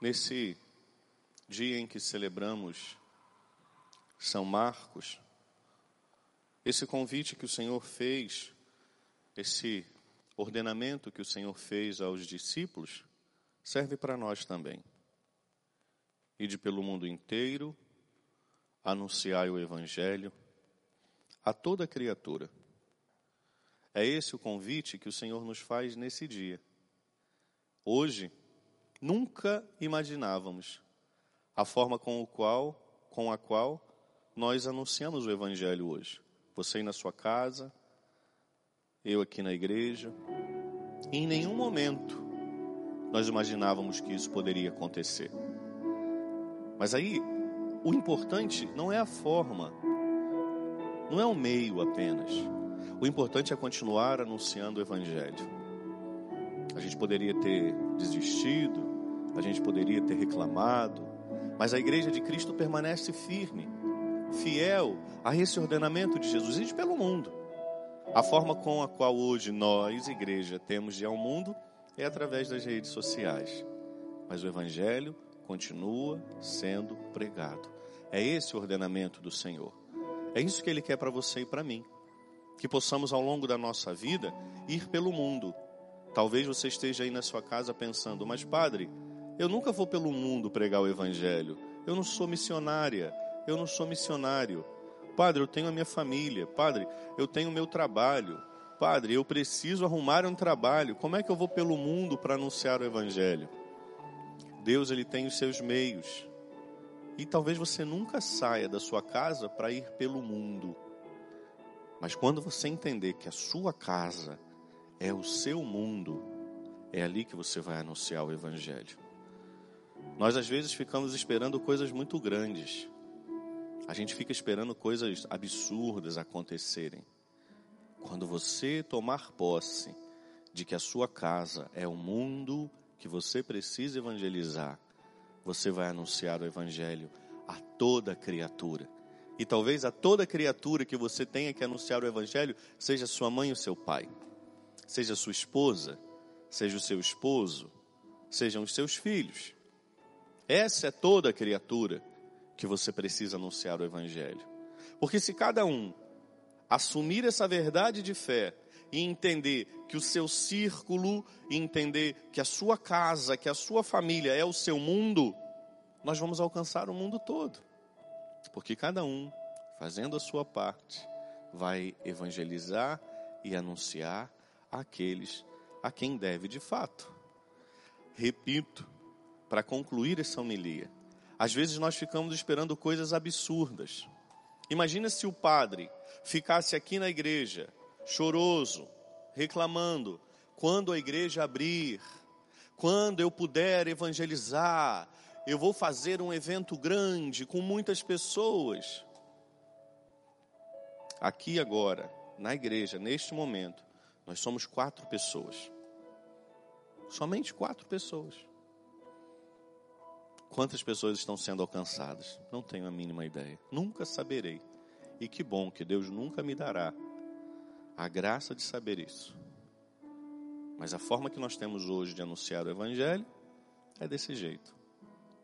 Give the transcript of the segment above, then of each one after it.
Nesse dia em que celebramos São Marcos, esse convite que o Senhor fez, esse ordenamento que o Senhor fez aos discípulos, serve para nós também. Ide pelo mundo inteiro, anunciai o Evangelho a toda criatura. É esse o convite que o Senhor nos faz nesse dia. Hoje, nunca imaginávamos a forma com, o qual, com a qual nós anunciamos o Evangelho hoje. Você aí na sua casa, eu aqui na igreja. Em nenhum momento nós imaginávamos que isso poderia acontecer. Mas aí, o importante não é a forma, não é o meio apenas. O importante é continuar anunciando o Evangelho. A gente poderia ter desistido, a gente poderia ter reclamado, mas a igreja de Cristo permanece firme, fiel a esse ordenamento de Jesus e pelo mundo. A forma com a qual hoje nós, igreja, temos de ir ao mundo é através das redes sociais. Mas o Evangelho continua sendo pregado. É esse o ordenamento do Senhor. É isso que Ele quer para você e para mim. Que possamos, ao longo da nossa vida, ir pelo mundo. Talvez você esteja aí na sua casa pensando, mas padre, eu nunca vou pelo mundo pregar o Evangelho. Eu não sou missionária. Eu não sou missionário. Padre, eu tenho a minha família. Padre, eu tenho o meu trabalho. Padre, eu preciso arrumar um trabalho. Como é que eu vou pelo mundo para anunciar o Evangelho? Deus, Ele tem os seus meios. E talvez você nunca saia da sua casa para ir pelo mundo. Mas quando você entender que a sua casa é o seu mundo, é ali que você vai anunciar o Evangelho. Nós às vezes ficamos esperando coisas muito grandes. A gente fica esperando coisas absurdas acontecerem. Quando você tomar posse de que a sua casa é o mundo que você precisa evangelizar, você vai anunciar o evangelho a toda criatura. E talvez a toda criatura que você tenha que anunciar o evangelho seja sua mãe ou seu pai, seja sua esposa, seja o seu esposo, sejam os seus filhos. Essa é toda criatura que você precisa anunciar o Evangelho. Porque se cada um assumir essa verdade de fé e entender que o seu círculo, entender que a sua casa, que a sua família é o seu mundo, nós vamos alcançar o mundo todo. Porque cada um, fazendo a sua parte, vai evangelizar e anunciar aqueles a quem deve de fato. Repito, para concluir essa homilia, às vezes nós ficamos esperando coisas absurdas. Imagina se o padre ficasse aqui na igreja, choroso, reclamando: quando a igreja abrir, quando eu puder evangelizar, eu vou fazer um evento grande com muitas pessoas. Aqui agora, na igreja, neste momento, nós somos quatro pessoas. Somente quatro pessoas. Quantas pessoas estão sendo alcançadas? Não tenho a mínima ideia. Nunca saberei. E que bom que Deus nunca me dará a graça de saber isso. Mas a forma que nós temos hoje de anunciar o Evangelho é desse jeito.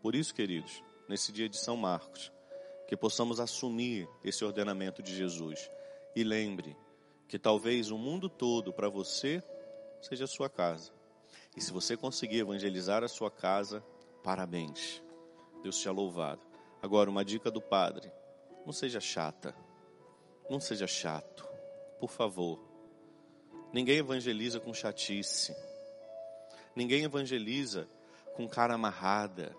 Por isso, queridos, nesse dia de São Marcos, que possamos assumir esse ordenamento de Jesus. E lembre que talvez o mundo todo para você seja a sua casa. E se você conseguir evangelizar a sua casa, Parabéns. Deus te é louvado. Agora, uma dica do padre: não seja chata. Não seja chato. Por favor. Ninguém evangeliza com chatice. Ninguém evangeliza com cara amarrada.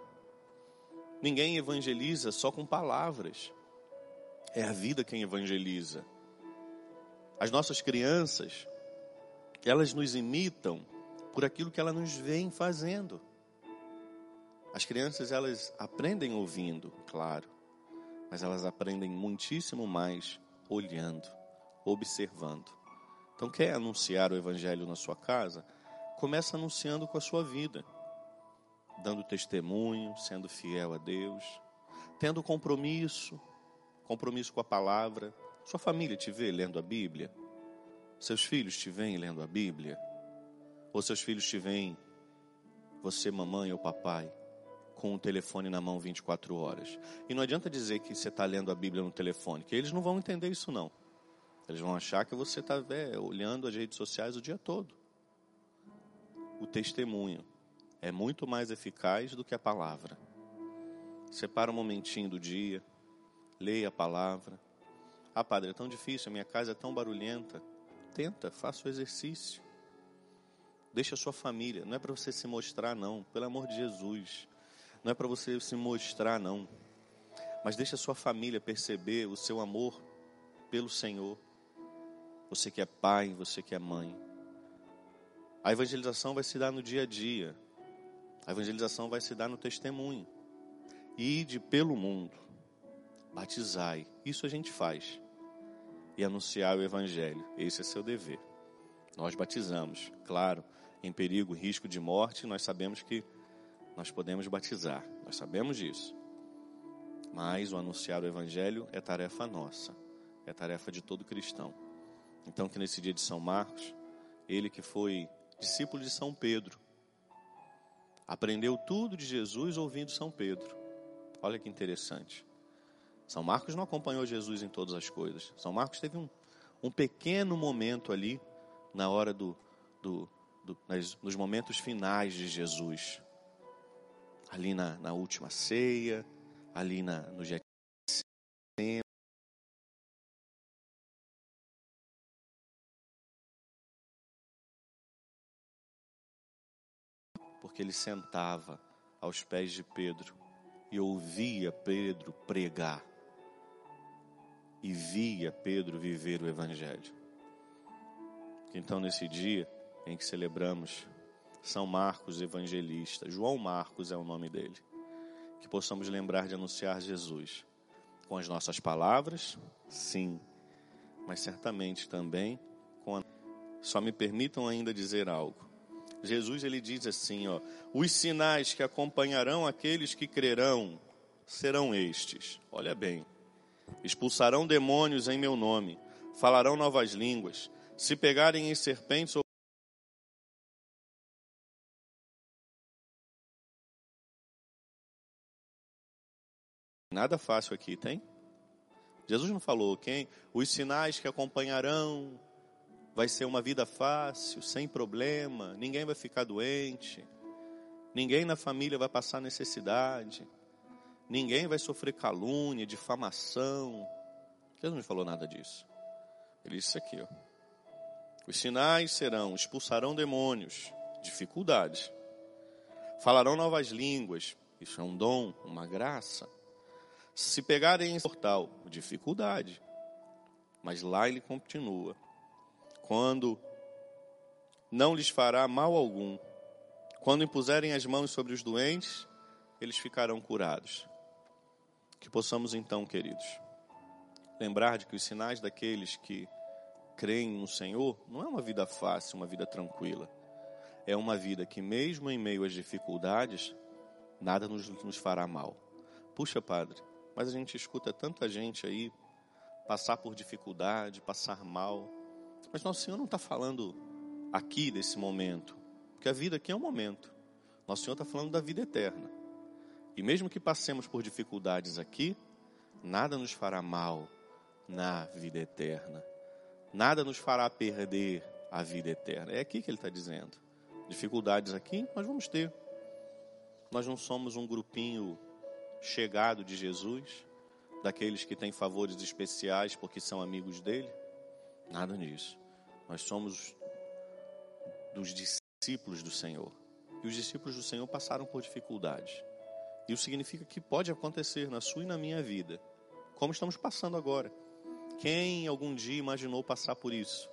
Ninguém evangeliza só com palavras. É a vida quem evangeliza. As nossas crianças, elas nos imitam por aquilo que elas nos veem fazendo. As crianças elas aprendem ouvindo, claro, mas elas aprendem muitíssimo mais olhando, observando. Então, quer anunciar o evangelho na sua casa? Começa anunciando com a sua vida, dando testemunho, sendo fiel a Deus, tendo compromisso, compromisso com a palavra. Sua família te vê lendo a Bíblia? Seus filhos te veem lendo a Bíblia? Ou seus filhos te veem, você, mamãe ou papai, com o telefone na mão 24 horas. E não adianta dizer que você está lendo a Bíblia no telefone, que eles não vão entender isso não. Eles vão achar que você está é, olhando as redes sociais o dia todo. O testemunho é muito mais eficaz do que a palavra. Separa um momentinho do dia, leia a palavra. Ah, padre, é tão difícil, a minha casa é tão barulhenta. Tenta, faça o exercício. Deixa a sua família. Não é para você se mostrar, não. Pelo amor de Jesus. Não é para você se mostrar, não. Mas deixa a sua família perceber o seu amor pelo Senhor. Você que é pai, você que é mãe. A evangelização vai se dar no dia a dia. A evangelização vai se dar no testemunho. Ide pelo mundo, batizai. Isso a gente faz. E anunciar o evangelho. Esse é seu dever. Nós batizamos, claro, em perigo, risco de morte, nós sabemos que nós podemos batizar. Nós sabemos disso. Mas o anunciar o evangelho é tarefa nossa. É tarefa de todo cristão. Então que nesse dia de São Marcos, ele que foi discípulo de São Pedro, aprendeu tudo de Jesus ouvindo São Pedro. Olha que interessante. São Marcos não acompanhou Jesus em todas as coisas. São Marcos teve um, um pequeno momento ali, na hora do, do, do nas, nos momentos finais de Jesus. Ali na, na última ceia, ali na, no Getsemane, porque ele sentava aos pés de Pedro e ouvia Pedro pregar e via Pedro viver o Evangelho. Então, nesse dia em que celebramos São Marcos Evangelista, João Marcos é o nome dele, que possamos lembrar de anunciar Jesus com as nossas palavras, sim, mas certamente também com a... Só me permitam ainda dizer algo. Jesus ele diz assim, ó: "Os sinais que acompanharão aqueles que crerão serão estes". Olha bem. Expulsarão demônios em meu nome, falarão novas línguas, se pegarem em serpentes ou Nada fácil aqui, tem? Jesus não falou quem? Os sinais que acompanharão vai ser uma vida fácil, sem problema, ninguém vai ficar doente, ninguém na família vai passar necessidade, ninguém vai sofrer calúnia, difamação. Deus não me falou nada disso. Ele disse isso aqui, ó. Os sinais serão: expulsarão demônios, dificuldades, falarão novas línguas, isso é um dom, uma graça. Se pegarem em portal, dificuldade. Mas lá ele continua quando não lhes fará mal algum. Quando impuserem as mãos sobre os doentes, eles ficarão curados. Que possamos então, queridos, lembrar de que os sinais daqueles que creem no Senhor não é uma vida fácil, uma vida tranquila. É uma vida que, mesmo em meio às dificuldades, nada nos, nos fará mal. Puxa, Padre, mas a gente escuta tanta gente aí passar por dificuldade, passar mal. Mas Nosso Senhor não está falando aqui desse momento, porque a vida aqui é um momento. Nosso Senhor está falando da vida eterna. E mesmo que passemos por dificuldades aqui, nada nos fará mal na vida eterna. Nada nos fará perder a vida eterna. É aqui que ele está dizendo. Dificuldades aqui, nós vamos ter. Nós não somos um grupinho chegado de Jesus, daqueles que têm favores especiais porque são amigos dele. Nada disso. Nós somos dos discípulos do Senhor. E os discípulos do Senhor passaram por dificuldades. Isso significa que pode acontecer na sua e na minha vida, como estamos passando agora. Quem algum dia imaginou passar por isso?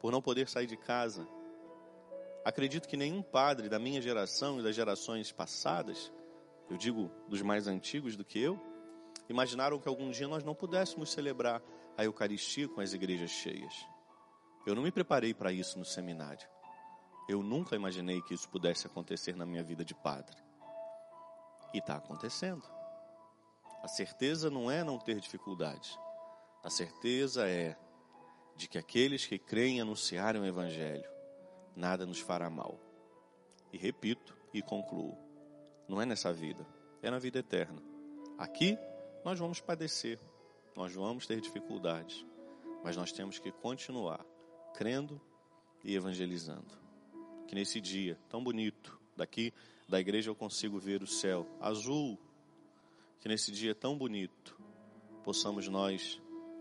Por não poder sair de casa? Acredito que nenhum padre da minha geração e das gerações passadas, eu digo dos mais antigos do que eu, imaginaram que algum dia nós não pudéssemos celebrar a Eucaristia com as igrejas cheias. Eu não me preparei para isso no seminário. Eu nunca imaginei que isso pudesse acontecer na minha vida de padre. E está acontecendo. A certeza não é não ter dificuldades. A certeza é de que aqueles que creem anunciarem o Evangelho, nada nos fará mal. E repito e concluo: Não é nessa vida, é na vida eterna. Aqui nós vamos padecer, nós vamos ter dificuldades, mas nós temos que continuar crendo e evangelizando. Que nesse dia tão bonito, daqui da igreja eu consigo ver o céu azul, que nesse dia tão bonito possamos nós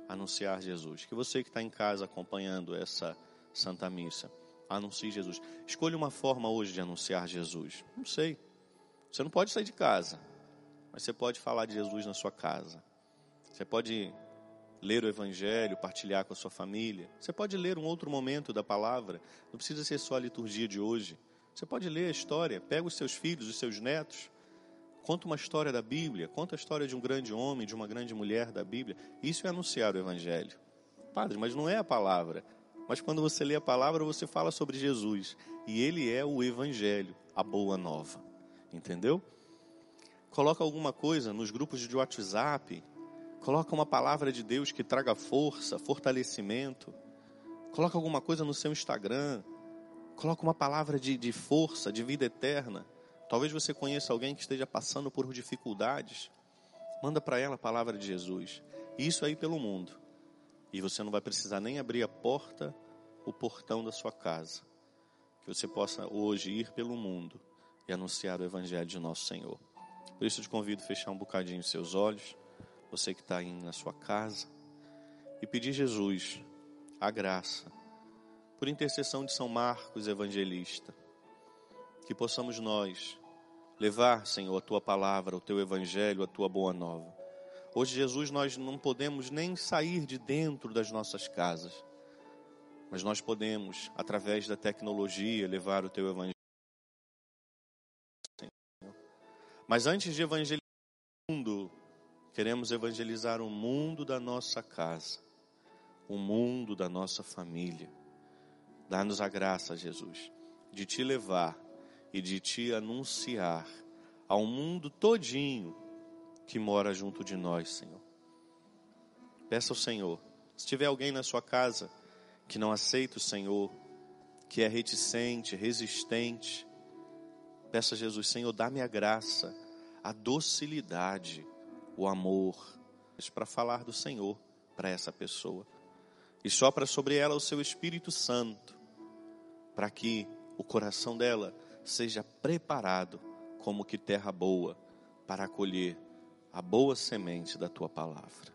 anunciar Jesus. Que você que está em casa acompanhando essa Santa Missa, anuncie Jesus. Escolha uma forma hoje de anunciar Jesus. Não sei. Você não pode sair de casa, mas você pode falar de Jesus na sua casa. Você pode ler o Evangelho, partilhar com a sua família. Você pode ler um outro momento da palavra. Não precisa ser só a liturgia de hoje. Você pode ler a história. Pega os seus filhos, os seus netos. Conta uma história da Bíblia. Conta a história de um grande homem, de uma grande mulher da Bíblia. Isso é anunciar o Evangelho. Padre, mas não é a palavra. Mas quando você lê a palavra, você fala sobre Jesus. E ele é o Evangelho, a boa nova. Entendeu? Coloca alguma coisa nos grupos de WhatsApp. Coloca uma palavra de Deus que traga força, fortalecimento. Coloca alguma coisa no seu Instagram. Coloca uma palavra de, de força, de vida eterna. Talvez você conheça alguém que esteja passando por dificuldades. Manda para ela a palavra de Jesus. Isso aí pelo mundo. E você não vai precisar nem abrir a porta, o portão da sua casa. Que você possa hoje ir pelo mundo e anunciar o Evangelho de nosso Senhor. Por isso eu te convido a fechar um bocadinho seus olhos, você que está aí na sua casa, e pedir Jesus a graça, por intercessão de São Marcos Evangelista, que possamos nós levar, Senhor, a tua palavra, o teu Evangelho, a tua boa nova Hoje, Jesus, nós não podemos nem sair de dentro das nossas casas, mas nós podemos, através da tecnologia, levar o teu evangelho. Mas antes de evangelizar o mundo, queremos evangelizar o mundo da nossa casa, o mundo da nossa família. Dá-nos a graça, Jesus, de te levar e de te anunciar ao mundo todinho que mora junto de nós, Senhor. Peça ao Senhor, se tiver alguém na sua casa que não aceita o Senhor, que é reticente, resistente, peça a Jesus, Senhor, dá-me a graça, a docilidade, o amor, para falar do Senhor para essa pessoa. E sopra sobre ela o seu Espírito Santo, para que o coração dela seja preparado como que terra boa para acolher a boa semente da tua palavra.